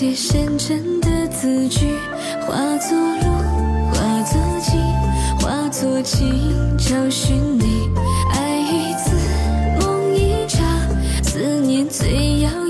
些深沉的字句化作路化作景化作情找寻你。爱一次梦一场思念最遥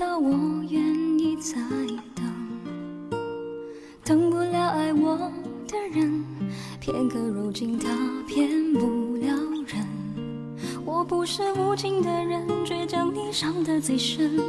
到我愿意再等等不了爱我的人片刻柔情他骗不了人。我不是无情的人却将你伤得最深。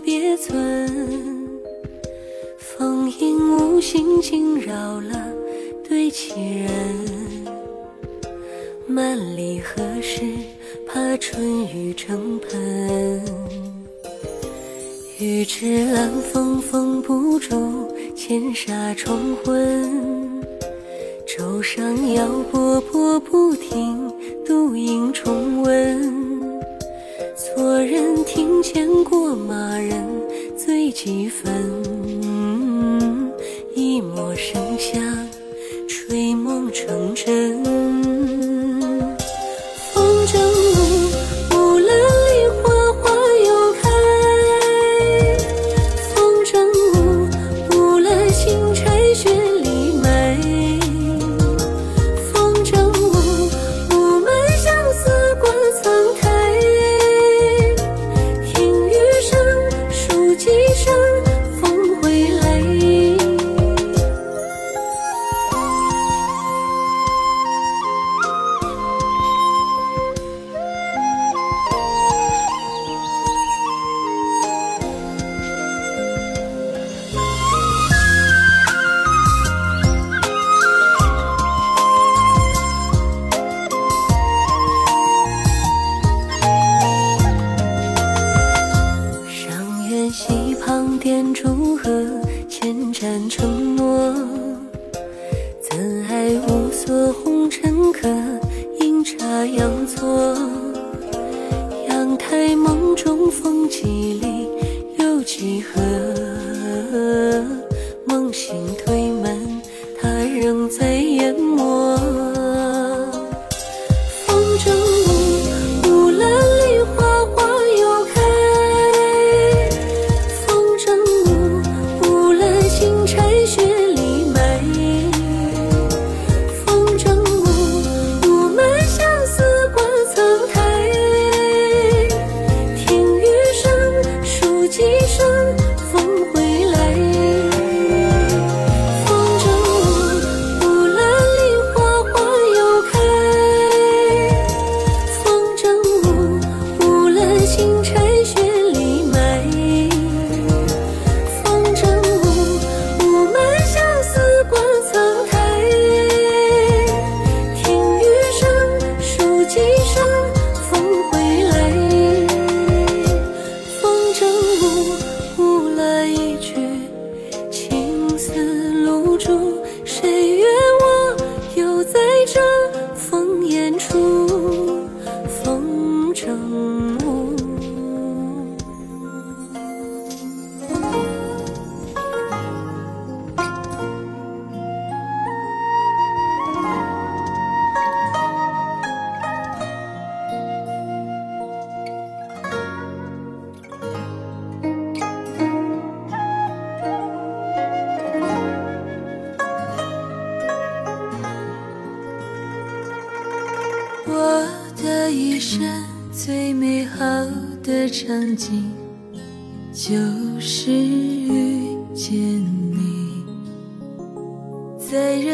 别村。风影无心惊扰了对棋人。万里何时怕春雨成盆？欲知兰风风不住，千沙重昏。舟上摇波波不停，独影重温。错人庭前过马人醉几分，一抹生香，吹梦成真。心痛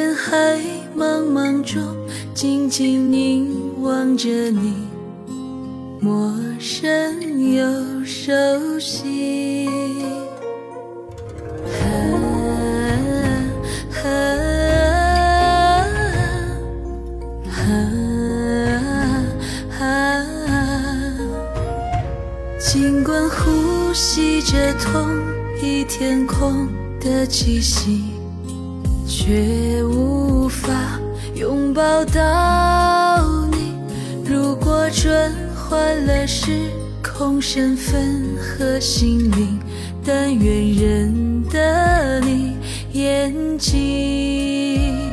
人海茫茫中静静凝望着你，陌生又熟悉。尽管呼吸着同一天空的气息，却无法拥抱到你。如果转换了时空身份和姓名，但愿认得你眼睛。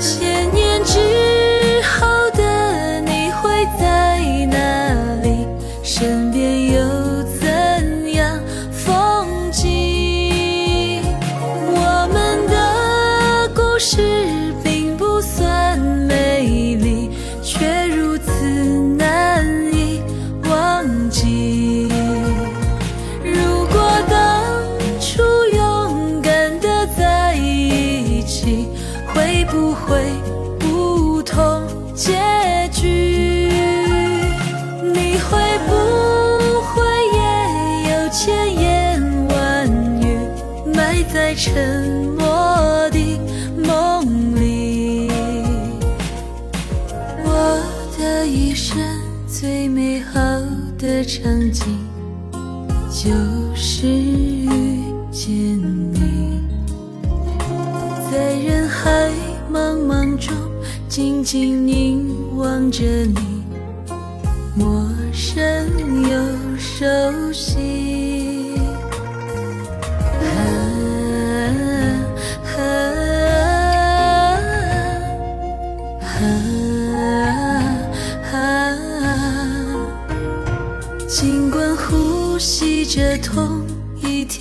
千年之曾经就是遇见你在人海茫茫中静静凝望着你。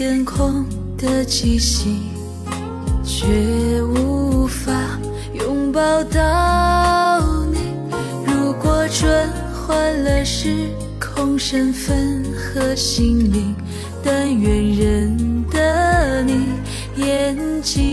天空的气息，却无法拥抱到你。如果转换了时空身份和心灵，但愿认得你眼睛。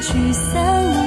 聚散。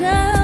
最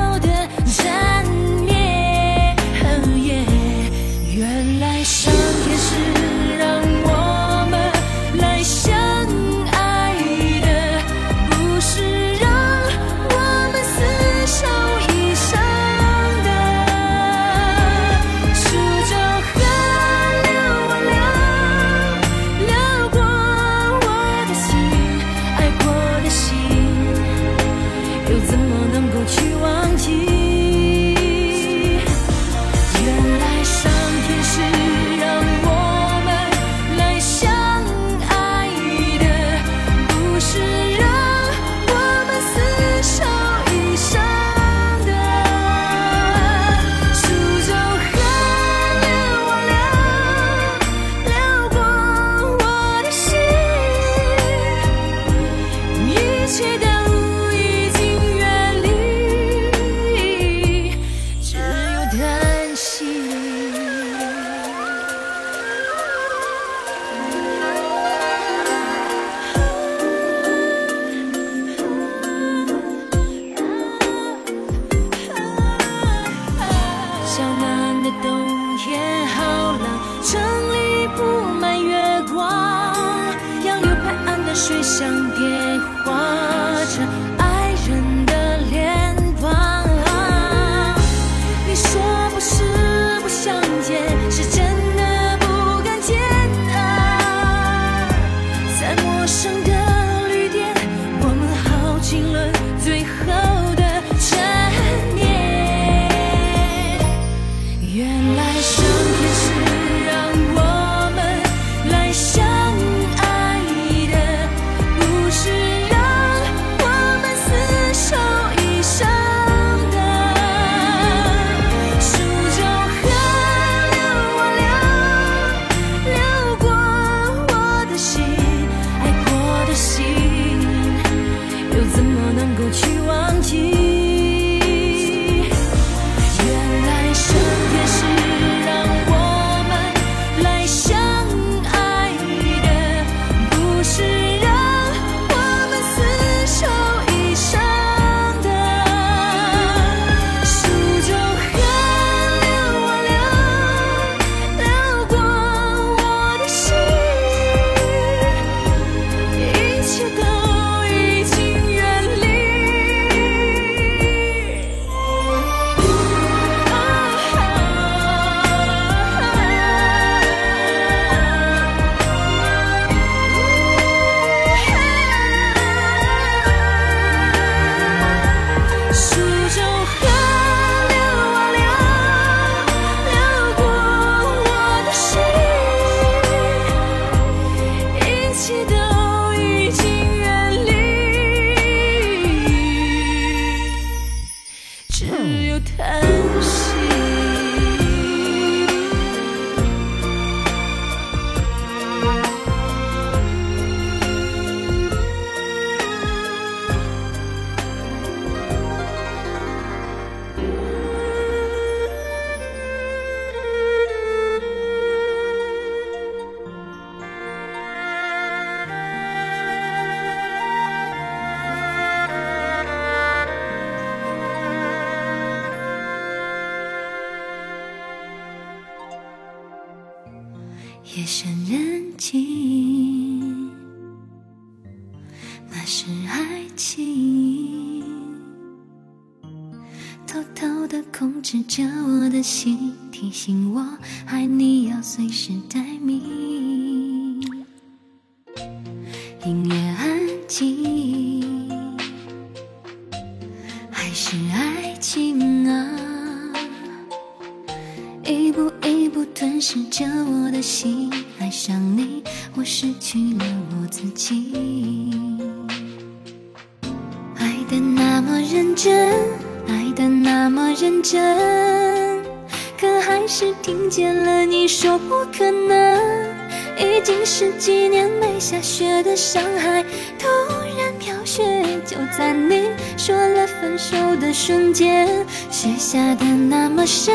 瞬间，雪下的那么深，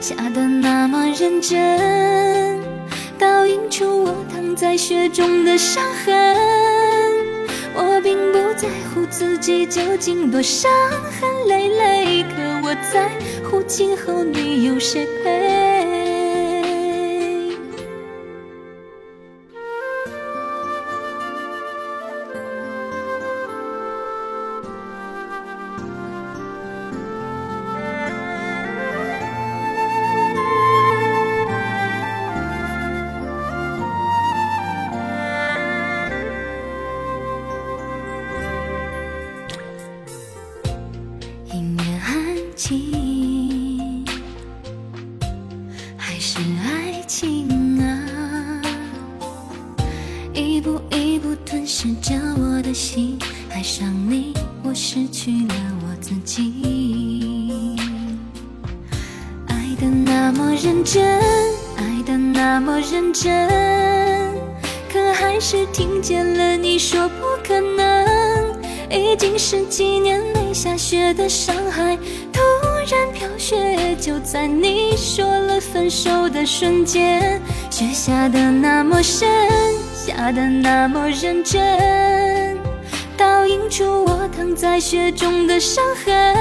下的那么认真，倒映出我躺在雪中的伤痕。我并不在乎自己究竟多伤痕累累，可我在乎今后你有谁陪。雪的上海，突然飘雪，就在你说了分手的瞬间，雪下的那么深，下的那么认真，倒映出我躺在雪中的伤痕。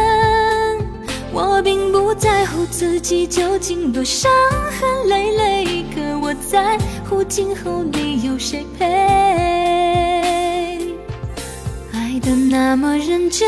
我并不在乎自己究竟多伤痕累累，可我在乎今后你有谁陪。爱的那么认真，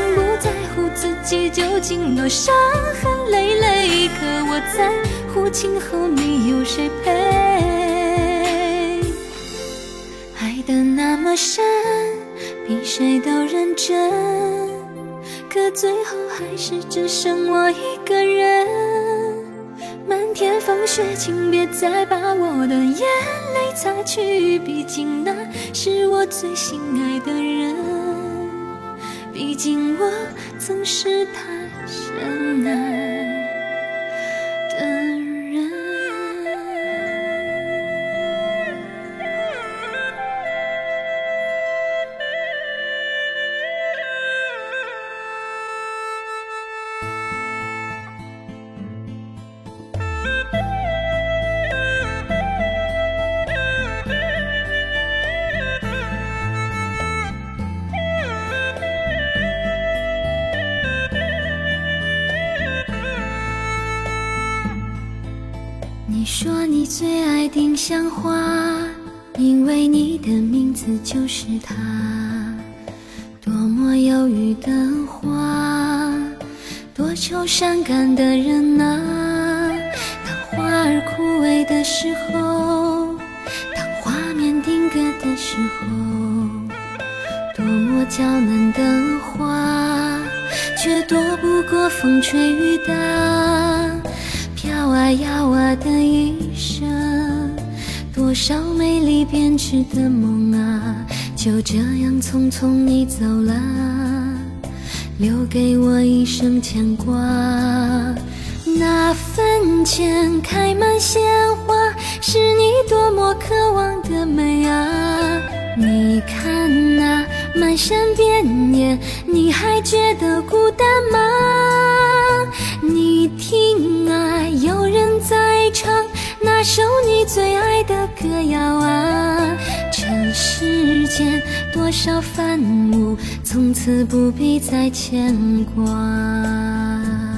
自己究竟多伤痕累累，可我在乎今后你有谁陪。爱的那么深，比谁都认真，可最后还是只剩我一个人。漫天风雪，请别再把我的眼泪擦去，毕竟那是我最心爱的人。毕竟我总是太深爱是它。多么忧郁的花，多愁善感的人啊。当花儿枯萎的时候，当画面定格的时候，多么娇嫩的花，却躲不过风吹雨打。飘啊摇啊的一生，多少美丽编织的梦啊，就这样匆匆你走了，留给我一生牵挂。那坟前开满鲜花，是你多么渴望的美啊！你看那漫山遍野，你还觉得孤单吗？你听啊，有人在唱那首你最爱的歌谣啊。世间多少繁芜，从此不必再牵挂。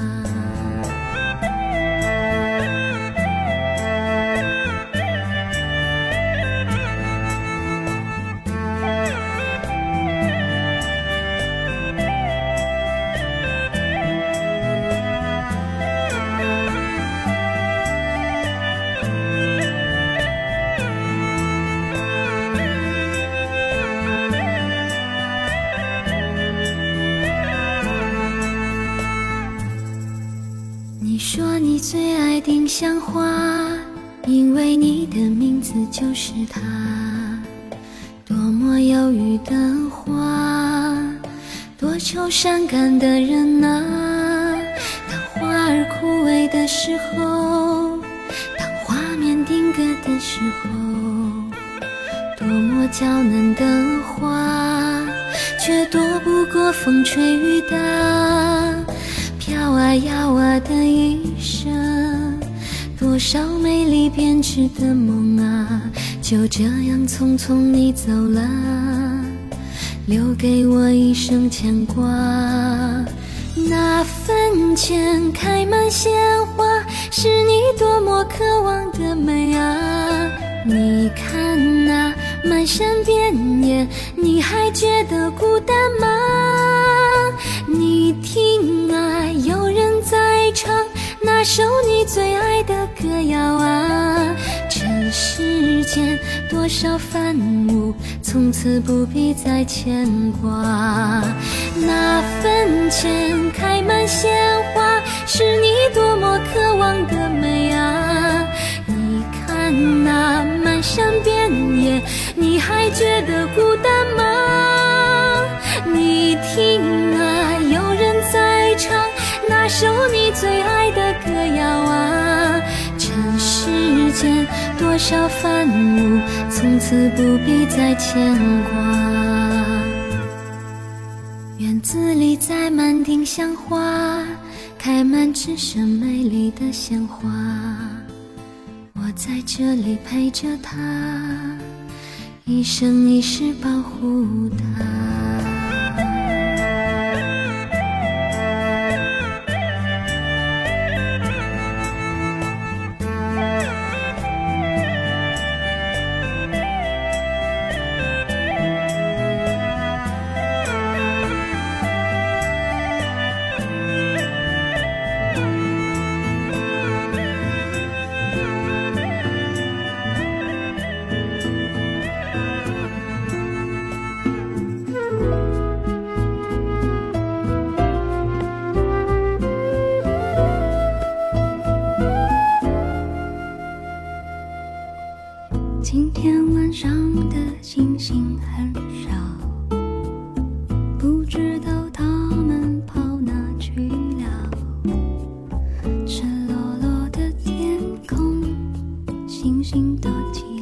善感的人啊。当花儿枯萎的时候，当画面定格的时候，多么娇嫩的花，却躲不过风吹雨打，飘啊摇啊的一生。多少美丽编织的梦啊，就这样匆匆你走了，留给我一生牵挂。那坟前开满鲜花，是你多么渴望的美啊！你看那漫山遍野，你还觉得孤单吗？你听啊，有人在唱。那首你最爱的歌谣啊，尘世间多少繁芜，从此不必再牵挂。那坟前开满鲜花，是你多么渴望的美啊！你看那漫山遍野，你还觉得孤单吗？你听啊，有人在唱。那首你最爱的歌谣啊，多少繁芜，从此不必再牵挂。院子里栽满丁香花，开满只剩美丽的鲜花。我在这里陪着她，一生一世保护她。心多情。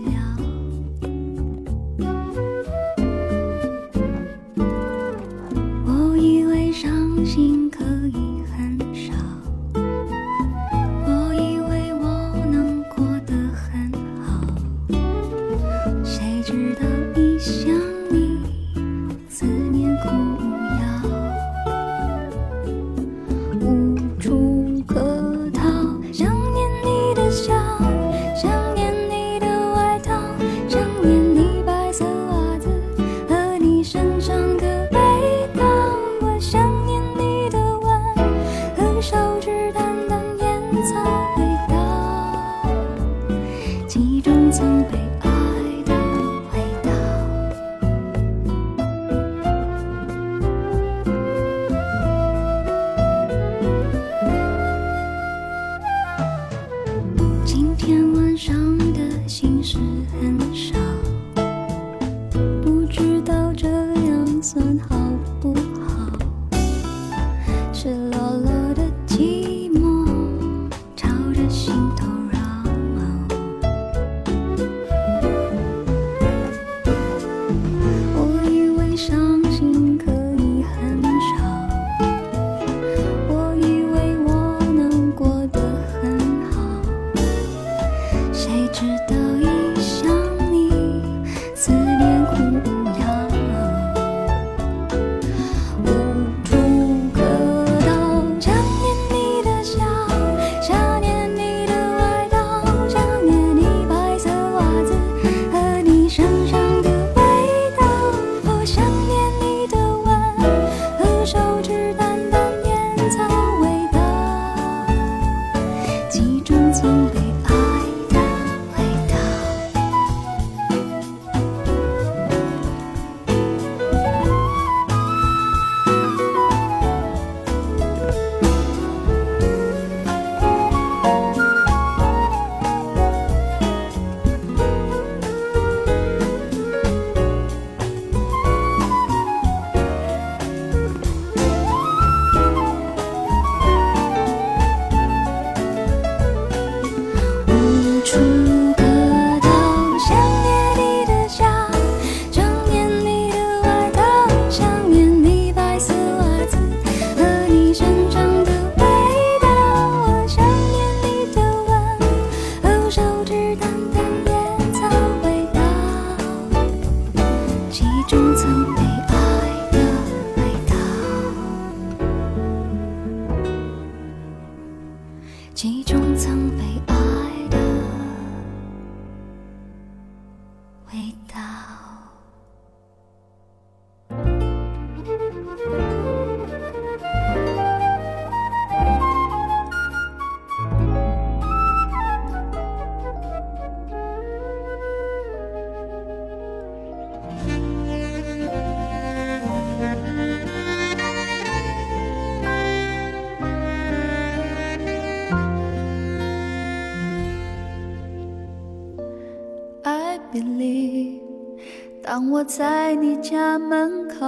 我在你家门口，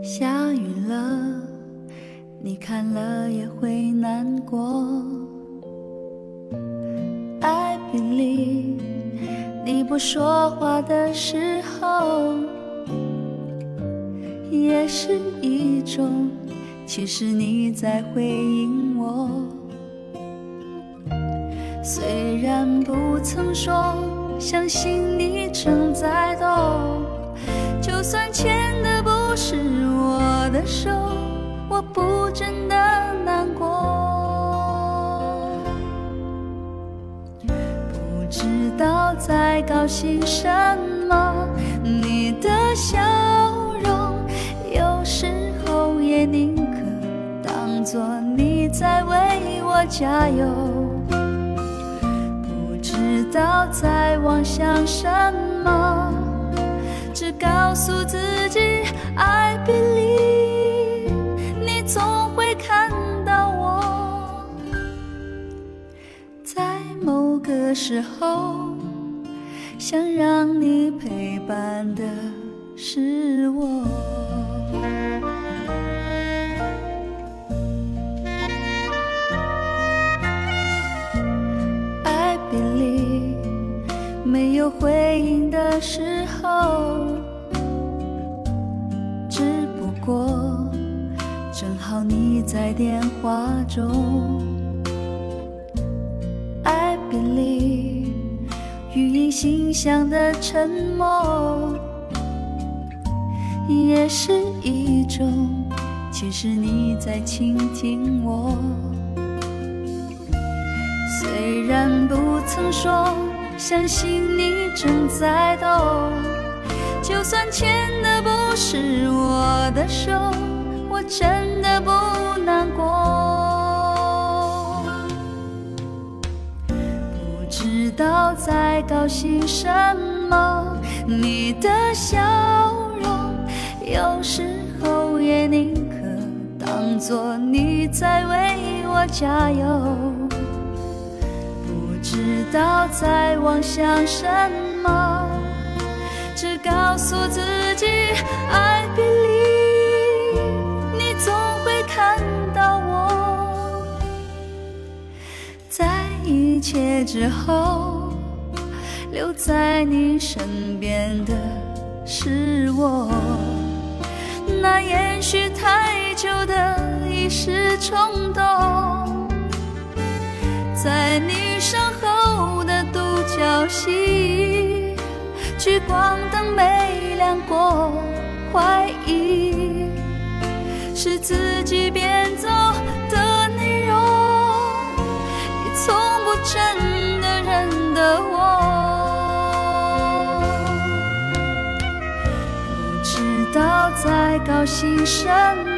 下雨了，你看了也会难过。I believe，你不说话的时候，也是一种，其实你在回应我。虽然不曾说。相信你正在懂，就算牵的不是我的手，我不真的难过。不知道在高兴什么，你的笑容，有时候也宁可当作你在为我加油。知道在妄想什么，只告诉自己 I believe，你总会看到我，在某个时候，想让你陪伴的是我。没有回应的时候，只不过正好你在电话中。I believe，语音信箱的沉默也是一种，其实你在倾听我。虽然不曾说。相信你正在懂，就算牵的不是我的手，我真的不难过。不知道在高兴什么，你的笑容，有时候也宁可当作你在为我加油。知道在妄想什么，只告诉自己 I believe，你总会看到我，在一切之后，留在你身边的是。我。那延续太久的一时冲动，在你身后的独角戏，聚光灯没亮过，怀疑是自己编造的内容，你从不真的认得我。不知道在高兴什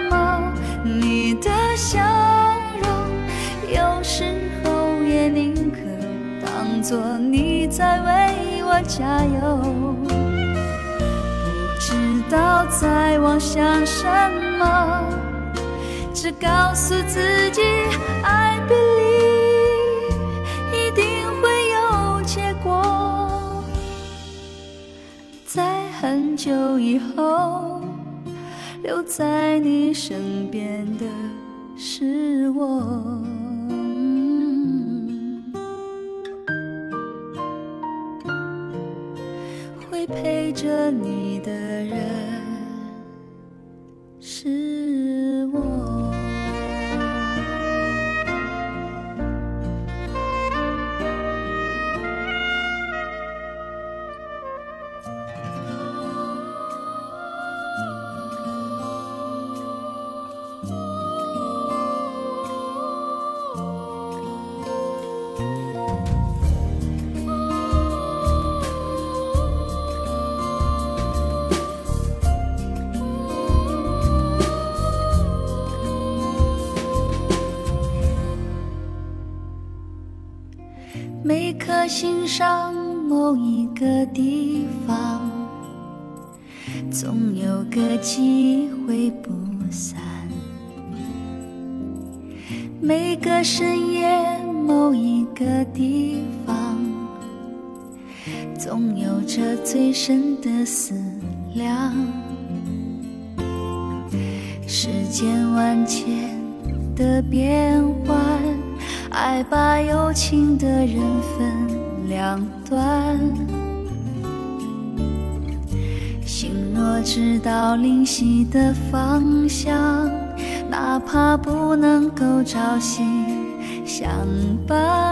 么，你的笑作你在为我加油。不知道在妄想什么，只告诉自己 I believe 一定会有结果。在很久以后，留在你身边的是我。你的把有情的人分两端，心若知道灵犀的方向，哪怕不能够朝夕相伴。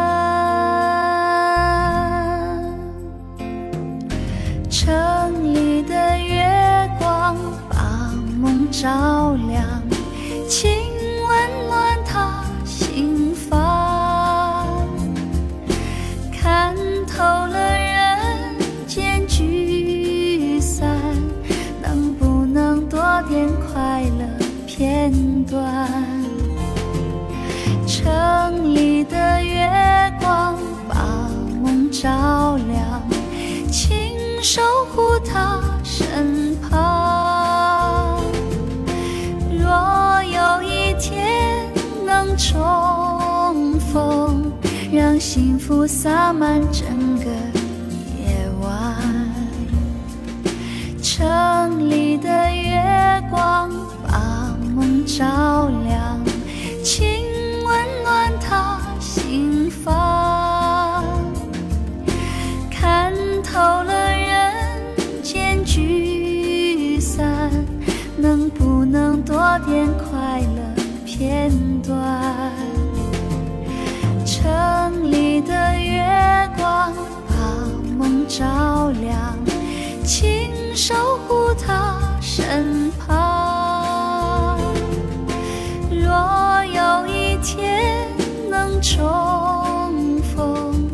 城里的月光把梦照亮，请温暖他心房。看透了人间聚散，能不能多点快乐片段？城里的月光把梦照亮。他身旁。若有一天能重逢，让幸福洒满整个夜晚。城里的月光把梦照亮，城里的月光把梦照亮，请守护他身旁。若有一天能重逢，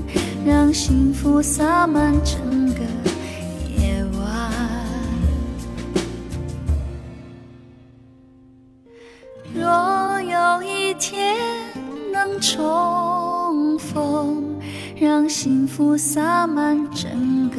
让幸福洒满整天能重逢，让幸福洒满整个